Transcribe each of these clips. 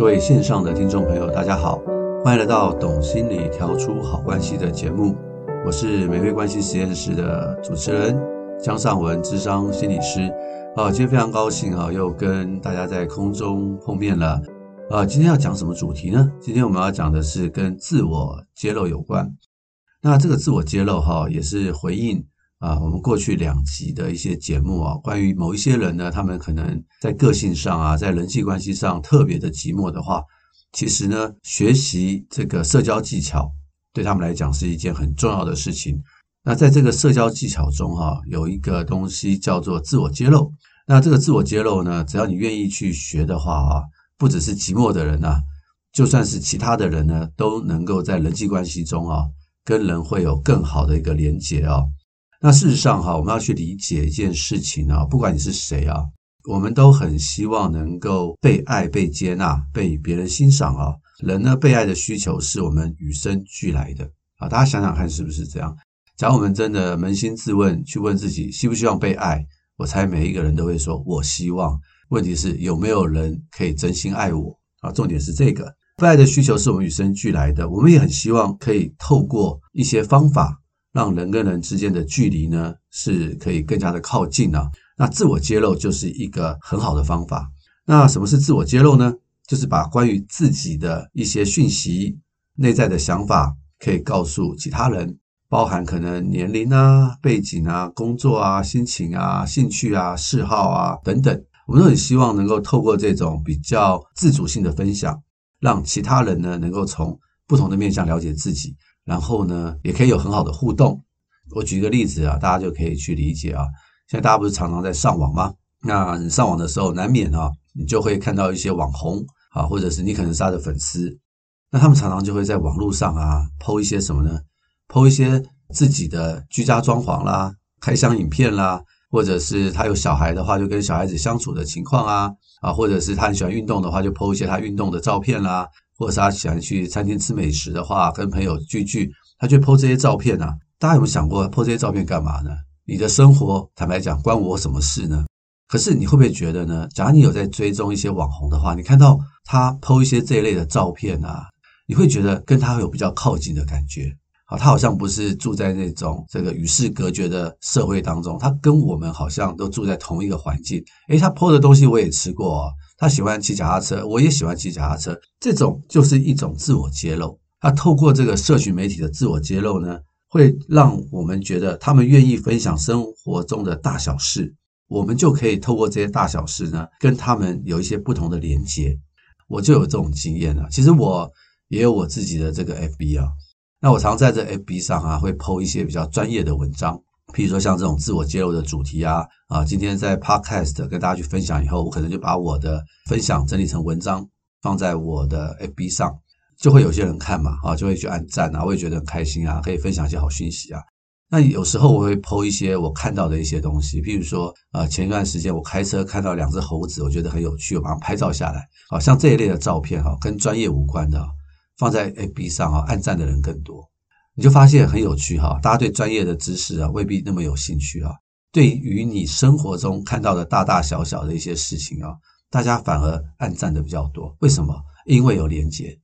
各位线上的听众朋友，大家好，欢迎来到《懂心理调出好关系》的节目，我是玫瑰关系实验室的主持人江尚文，智商心理师。啊，今天非常高兴啊，又跟大家在空中碰面了。啊，今天要讲什么主题呢？今天我们要讲的是跟自我揭露有关。那这个自我揭露哈，也是回应。啊，我们过去两集的一些节目啊，关于某一些人呢，他们可能在个性上啊，在人际关系上特别的寂寞的话，其实呢，学习这个社交技巧对他们来讲是一件很重要的事情。那在这个社交技巧中哈，有一个东西叫做自我揭露。那这个自我揭露呢，只要你愿意去学的话啊，不只是寂寞的人呐，就算是其他的人呢，都能够在人际关系中啊，跟人会有更好的一个连结啊。那事实上哈，我们要去理解一件事情啊，不管你是谁啊，我们都很希望能够被爱、被接纳、被别人欣赏啊。人呢，被爱的需求是我们与生俱来的啊。大家想想看，是不是这样？假如我们真的扪心自问，去问自己，希不希望被爱？我猜每一个人都会说，我希望。问题是有没有人可以真心爱我啊？重点是这个，被爱的需求是我们与生俱来的，我们也很希望可以透过一些方法。让人跟人之间的距离呢，是可以更加的靠近啊。那自我揭露就是一个很好的方法。那什么是自我揭露呢？就是把关于自己的一些讯息、内在的想法，可以告诉其他人，包含可能年龄啊、背景啊、工作啊、心情啊、兴趣啊、嗜好啊等等。我们都很希望能够透过这种比较自主性的分享，让其他人呢能够从不同的面向了解自己。然后呢，也可以有很好的互动。我举个例子啊，大家就可以去理解啊。现在大家不是常常在上网吗？那你上网的时候，难免啊，你就会看到一些网红啊，或者是你可能是他的粉丝。那他们常常就会在网络上啊，po 一些什么呢？po 一些自己的居家装潢啦、开箱影片啦，或者是他有小孩的话，就跟小孩子相处的情况啊，啊，或者是他很喜欢运动的话，就 po 一些他运动的照片啦。或者是他喜欢去餐厅吃美食的话，跟朋友聚聚，他就 po 这些照片啊。大家有没有想过 po 这些照片干嘛呢？你的生活，坦白讲，关我什么事呢？可是你会不会觉得呢？假如你有在追踪一些网红的话，你看到他 po 一些这一类的照片啊，你会觉得跟他有比较靠近的感觉。好，他好像不是住在那种这个与世隔绝的社会当中，他跟我们好像都住在同一个环境。诶，他 po 的东西我也吃过哦。他喜欢骑脚踏车，我也喜欢骑脚踏车，这种就是一种自我揭露。他透过这个社群媒体的自我揭露呢，会让我们觉得他们愿意分享生活中的大小事，我们就可以透过这些大小事呢，跟他们有一些不同的连接。我就有这种经验了。其实我也有我自己的这个 FB 啊，那我常在这 FB 上啊，会 po 一些比较专业的文章。譬如说像这种自我揭露的主题啊，啊，今天在 Podcast 跟大家去分享以后，我可能就把我的分享整理成文章，放在我的 FB 上，就会有些人看嘛，啊，就会去按赞啊，我也觉得很开心啊，可以分享一些好讯息啊。那有时候我会 po 一些我看到的一些东西，譬如说，啊，前一段时间我开车看到两只猴子，我觉得很有趣，我把它拍照下来，啊，像这一类的照片哈，跟专业无关的，放在 FB 上啊，按赞的人更多。你就发现很有趣哈，大家对专业的知识啊未必那么有兴趣啊。对于你生活中看到的大大小小的一些事情啊，大家反而按赞的比较多。为什么？因为有连接。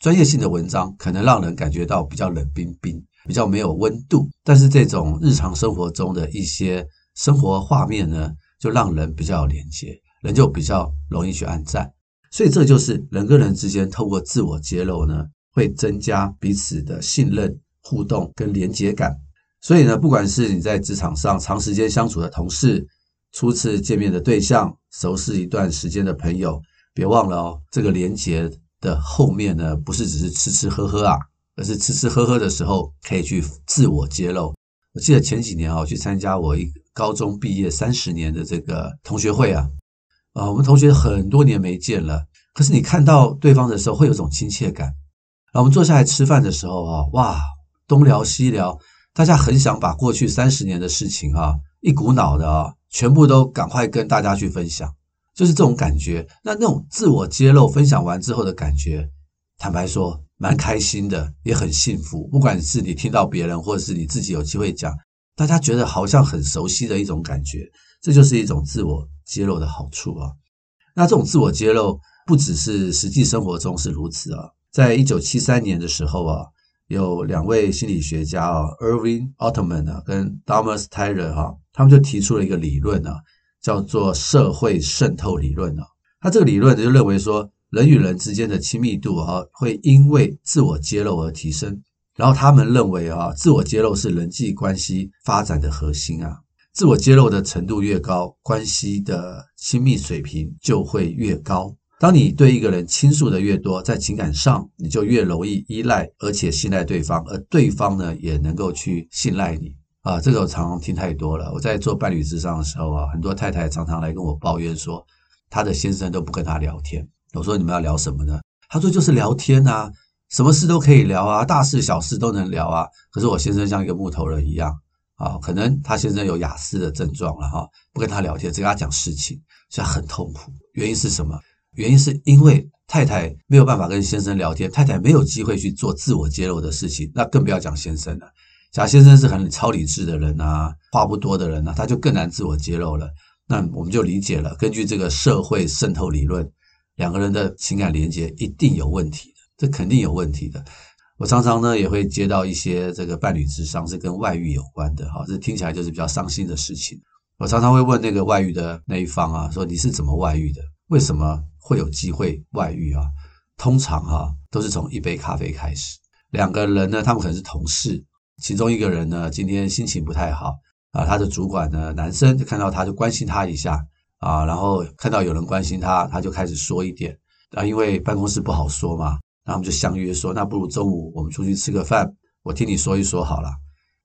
专业性的文章可能让人感觉到比较冷冰冰，比较没有温度。但是这种日常生活中的一些生活画面呢，就让人比较有连接，人就比较容易去按赞。所以这就是人跟人之间透过自我揭露呢，会增加彼此的信任。互动跟连结感，所以呢，不管是你在职场上长时间相处的同事，初次见面的对象，熟识一段时间的朋友，别忘了哦，这个连结的后面呢，不是只是吃吃喝喝啊，而是吃吃喝喝的时候可以去自我揭露。我记得前几年啊，去参加我一高中毕业三十年的这个同学会啊，啊，我们同学很多年没见了，可是你看到对方的时候，会有种亲切感。然后我们坐下来吃饭的时候啊，哇！东聊西聊，大家很想把过去三十年的事情哈，一股脑的啊，全部都赶快跟大家去分享，就是这种感觉。那那种自我揭露分享完之后的感觉，坦白说，蛮开心的，也很幸福。不管是你听到别人，或者是你自己有机会讲，大家觉得好像很熟悉的一种感觉，这就是一种自我揭露的好处啊。那这种自我揭露不只是实际生活中是如此啊。在一九七三年的时候啊，有两位心理学家啊，Irving Altman 啊，跟 Thomas Tyler 哈，他们就提出了一个理论啊，叫做社会渗透理论啊。他这个理论就认为说，人与人之间的亲密度啊，会因为自我揭露而提升。然后他们认为啊，自我揭露是人际关系发展的核心啊。自我揭露的程度越高，关系的亲密水平就会越高。当你对一个人倾诉的越多，在情感上你就越容易依赖，而且信赖对方，而对方呢也能够去信赖你啊。这个我常常听太多了。我在做伴侣之上的时候啊，很多太太常常来跟我抱怨说，她的先生都不跟她聊天。我说你们要聊什么呢？她说就是聊天啊。什么事都可以聊啊，大事小事都能聊啊。可是我先生像一个木头人一样啊，可能他先生有雅思的症状了哈，不跟他聊天，只跟他讲事情，所以他很痛苦。原因是什么？原因是因为太太没有办法跟先生聊天，太太没有机会去做自我揭露的事情，那更不要讲先生了。假先生是很超理智的人啊，话不多的人啊，他就更难自我揭露了。那我们就理解了，根据这个社会渗透理论，两个人的情感连接一定有问题的。这肯定有问题的。我常常呢也会接到一些这个伴侣智商是跟外遇有关的，哈，这听起来就是比较伤心的事情。我常常会问那个外遇的那一方啊，说你是怎么外遇的？为什么会有机会外遇啊？通常哈都是从一杯咖啡开始。两个人呢，他们可能是同事，其中一个人呢今天心情不太好啊，他的主管呢男生就看到他就关心他一下啊，然后看到有人关心他，他就开始说一点啊，因为办公室不好说嘛。然后我们就相约说，那不如中午我们出去吃个饭，我听你说一说好了。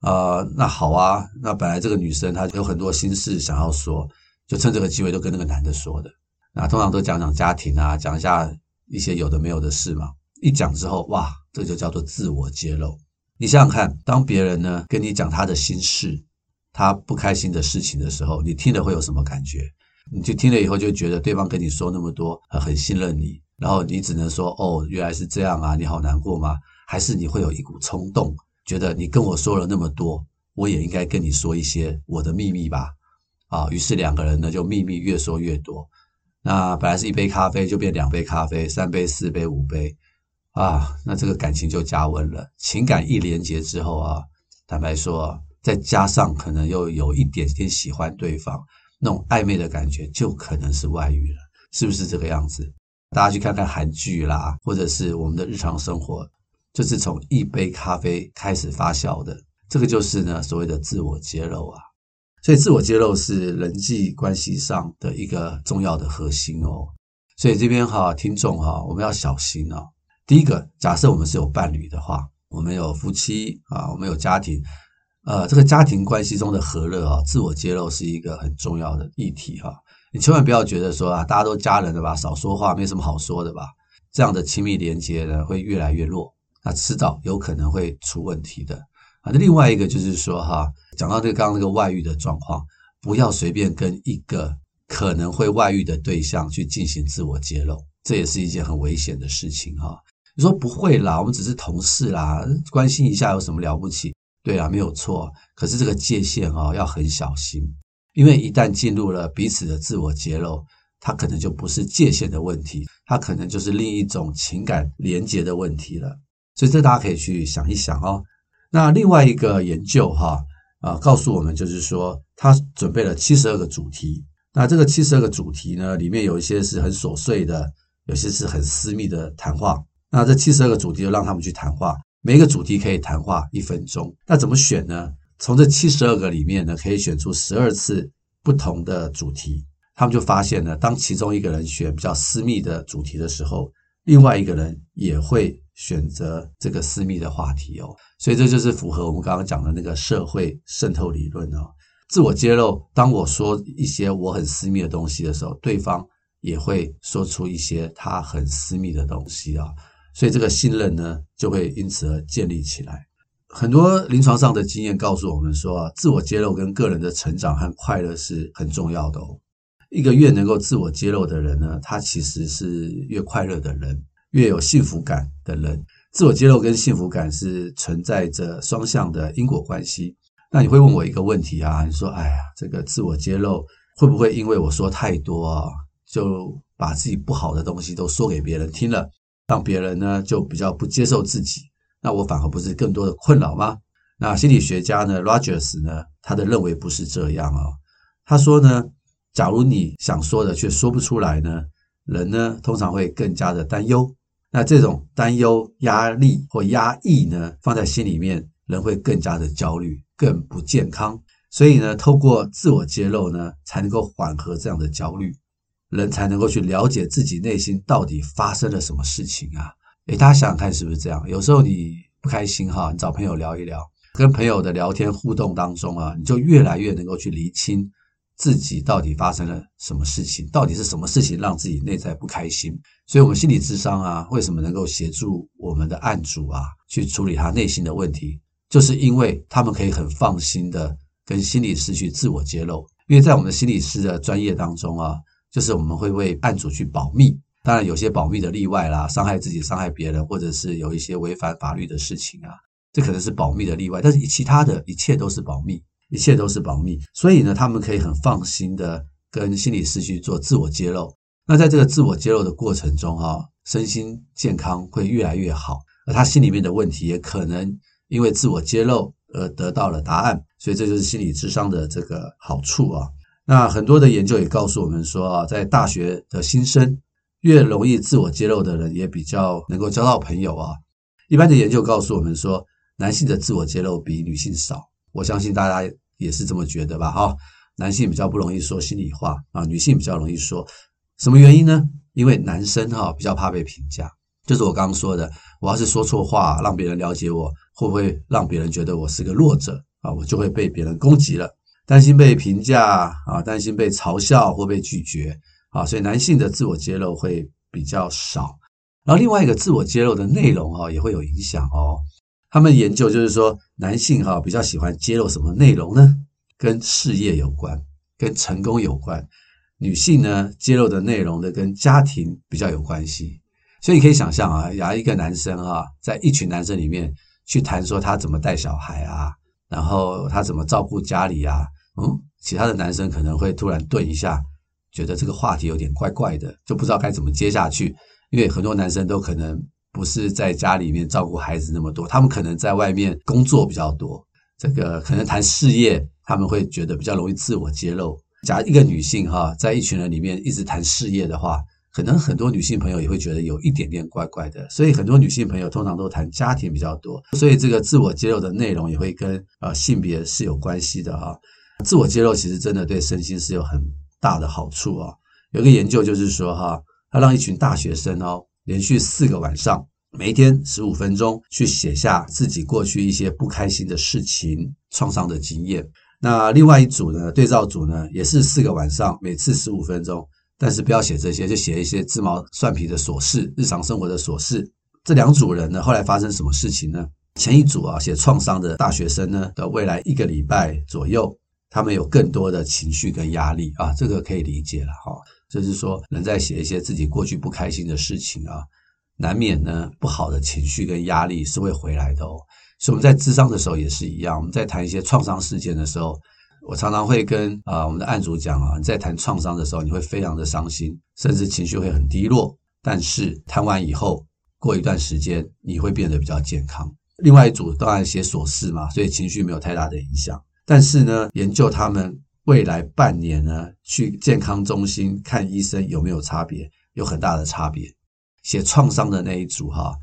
呃，那好啊。那本来这个女生她有很多心事想要说，就趁这个机会都跟那个男的说的。那通常都讲讲家庭啊，讲一下一些有的没有的事嘛。一讲之后，哇，这就叫做自我揭露。你想想看，当别人呢跟你讲他的心事，他不开心的事情的时候，你听了会有什么感觉？你就听了以后就觉得对方跟你说那么多，很信任你。然后你只能说哦，原来是这样啊，你好难过吗？还是你会有一股冲动，觉得你跟我说了那么多，我也应该跟你说一些我的秘密吧？啊，于是两个人呢就秘密越说越多。那本来是一杯咖啡，就变两杯咖啡，三杯、四杯、五杯，啊，那这个感情就加温了。情感一连结之后啊，坦白说，再加上可能又有一点点喜欢对方，那种暧昧的感觉，就可能是外遇了，是不是这个样子？大家去看看韩剧啦，或者是我们的日常生活，就是从一杯咖啡开始发酵的。这个就是呢所谓的自我揭露啊。所以自我揭露是人际关系上的一个重要的核心哦。所以这边哈，听众哈，我们要小心哦。第一个，假设我们是有伴侣的话，我们有夫妻啊，我们有家庭，呃，这个家庭关系中的和乐啊，自我揭露是一个很重要的议题哈。你千万不要觉得说啊，大家都家人了吧，少说话，没什么好说的吧？这样的亲密连接呢，会越来越弱，那迟早有可能会出问题的啊。那另外一个就是说哈，讲到这个刚刚那个外遇的状况，不要随便跟一个可能会外遇的对象去进行自我揭露，这也是一件很危险的事情哈。你说不会啦，我们只是同事啦，关心一下有什么了不起？对啊，没有错。可是这个界限啊，要很小心。因为一旦进入了彼此的自我揭露，它可能就不是界限的问题，它可能就是另一种情感连结的问题了。所以这大家可以去想一想哦。那另外一个研究哈啊，告诉我们就是说，他准备了七十二个主题。那这个七十二个主题呢，里面有一些是很琐碎的，有些是很私密的谈话。那这七十二个主题就让他们去谈话，每一个主题可以谈话一分钟。那怎么选呢？从这七十二个里面呢，可以选出十二次不同的主题。他们就发现呢，当其中一个人选比较私密的主题的时候，另外一个人也会选择这个私密的话题哦。所以这就是符合我们刚刚讲的那个社会渗透理论哦。自我揭露，当我说一些我很私密的东西的时候，对方也会说出一些他很私密的东西啊。所以这个信任呢，就会因此而建立起来。很多临床上的经验告诉我们说啊，自我揭露跟个人的成长和快乐是很重要的哦。一个越能够自我揭露的人呢，他其实是越快乐的人，越有幸福感的人。自我揭露跟幸福感是存在着双向的因果关系。那你会问我一个问题啊？你说，哎呀，这个自我揭露会不会因为我说太多啊，就把自己不好的东西都说给别人听了，让别人呢就比较不接受自己，那我反而不是更多的困扰吗？那心理学家呢，Rogers 呢，他的认为不是这样哦。他说呢，假如你想说的却说不出来呢，人呢通常会更加的担忧。那这种担忧、压力或压抑呢，放在心里面，人会更加的焦虑，更不健康。所以呢，透过自我揭露呢，才能够缓和这样的焦虑，人才能够去了解自己内心到底发生了什么事情啊。诶，大家想想看，是不是这样？有时候你不开心哈，你找朋友聊一聊，跟朋友的聊天互动当中啊，你就越来越能够去厘清。自己到底发生了什么事情？到底是什么事情让自己内在不开心？所以，我们心理智商啊，为什么能够协助我们的案主啊，去处理他内心的问题？就是因为他们可以很放心的跟心理师去自我揭露。因为在我们的心理师的专业当中啊，就是我们会为案主去保密。当然，有些保密的例外啦，伤害自己、伤害别人，或者是有一些违反法律的事情啊，这可能是保密的例外。但是，其他的一切都是保密。一切都是保密，所以呢，他们可以很放心的跟心理师去做自我揭露。那在这个自我揭露的过程中，哈，身心健康会越来越好，而他心里面的问题也可能因为自我揭露而得到了答案。所以这就是心理智商的这个好处啊。那很多的研究也告诉我们说啊，在大学的新生越容易自我揭露的人，也比较能够交到朋友啊。一般的研究告诉我们说，男性的自我揭露比女性少。我相信大家。也是这么觉得吧？哈，男性比较不容易说心里话啊，女性比较容易说。什么原因呢？因为男生哈比较怕被评价，就是我刚刚说的，我要是说错话，让别人了解我，会不会让别人觉得我是个弱者啊？我就会被别人攻击了，担心被评价啊，担心被嘲笑或被拒绝啊，所以男性的自我揭露会比较少。然后另外一个自我揭露的内容哈也会有影响哦。他们研究就是说，男性哈比较喜欢揭露什么内容呢？跟事业有关，跟成功有关。女性呢，揭露的内容呢，跟家庭比较有关系。所以你可以想象啊，有一个男生哈，在一群男生里面去谈说他怎么带小孩啊，然后他怎么照顾家里啊，嗯，其他的男生可能会突然顿一下，觉得这个话题有点怪怪的，就不知道该怎么接下去，因为很多男生都可能。不是在家里面照顾孩子那么多，他们可能在外面工作比较多。这个可能谈事业，他们会觉得比较容易自我揭露。假如一个女性哈，在一群人里面一直谈事业的话，可能很多女性朋友也会觉得有一点点怪怪的。所以很多女性朋友通常都谈家庭比较多，所以这个自我揭露的内容也会跟呃性别是有关系的哈。自我揭露其实真的对身心是有很大的好处啊。有个研究就是说哈，他让一群大学生哦。连续四个晚上，每一天十五分钟去写下自己过去一些不开心的事情、创伤的经验。那另外一组呢，对照组呢，也是四个晚上，每次十五分钟，但是不要写这些，就写一些鸡毛蒜皮的琐事、日常生活的琐事。这两组人呢，后来发生什么事情呢？前一组啊，写创伤的大学生呢，的未来一个礼拜左右，他们有更多的情绪跟压力啊，这个可以理解了哈。就是说，人在写一些自己过去不开心的事情啊，难免呢不好的情绪跟压力是会回来的哦。所以我们在咨商的时候也是一样，我们在谈一些创伤事件的时候，我常常会跟啊我们的案主讲啊，你在谈创伤的时候，你会非常的伤心，甚至情绪会很低落。但是谈完以后，过一段时间你会变得比较健康。另外一组当然写琐事嘛，所以情绪没有太大的影响。但是呢，研究他们。未来半年呢，去健康中心看医生有没有差别？有很大的差别。写创伤的那一组哈，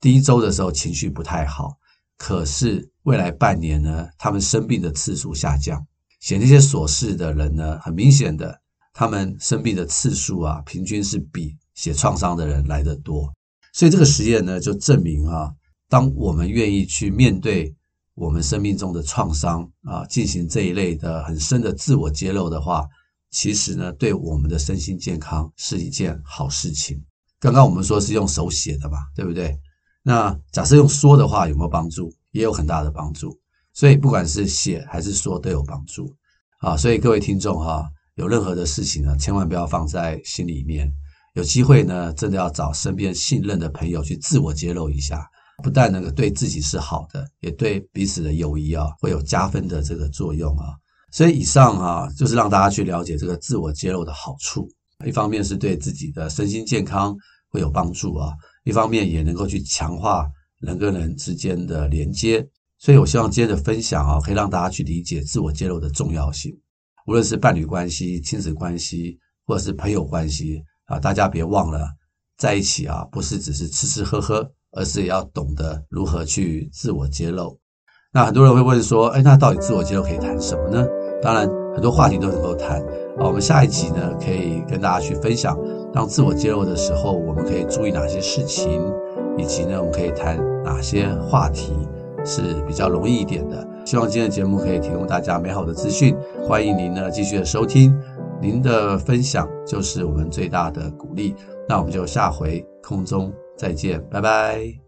第一周的时候情绪不太好，可是未来半年呢，他们生病的次数下降。写那些琐事的人呢，很明显的，他们生病的次数啊，平均是比写创伤的人来得多。所以这个实验呢，就证明啊，当我们愿意去面对。我们生命中的创伤啊，进行这一类的很深的自我揭露的话，其实呢，对我们的身心健康是一件好事情。刚刚我们说是用手写的嘛，对不对？那假设用说的话，有没有帮助？也有很大的帮助。所以不管是写还是说，都有帮助。啊，所以各位听众哈，有任何的事情呢，千万不要放在心里面。有机会呢，真的要找身边信任的朋友去自我揭露一下。不但那个对自己是好的，也对彼此的友谊啊会有加分的这个作用啊。所以以上啊，就是让大家去了解这个自我揭露的好处。一方面是对自己的身心健康会有帮助啊，一方面也能够去强化人跟人之间的连接。所以我希望今天的分享啊，可以让大家去理解自我揭露的重要性。无论是伴侣关系、亲子关系，或者是朋友关系啊，大家别忘了，在一起啊，不是只是吃吃喝喝，而是也要懂得如何去自我揭露。那很多人会问说，哎，那到底自我揭露可以谈什么呢？当然，很多话题都能够谈啊。我们下一集呢，可以跟大家去分享，当自我揭露的时候，我们可以注意哪些事情，以及呢，我们可以谈哪些话题是比较容易一点的。希望今天的节目可以提供大家美好的资讯，欢迎您呢继续的收听，您的分享就是我们最大的鼓励。那我们就下回空中再见，拜拜。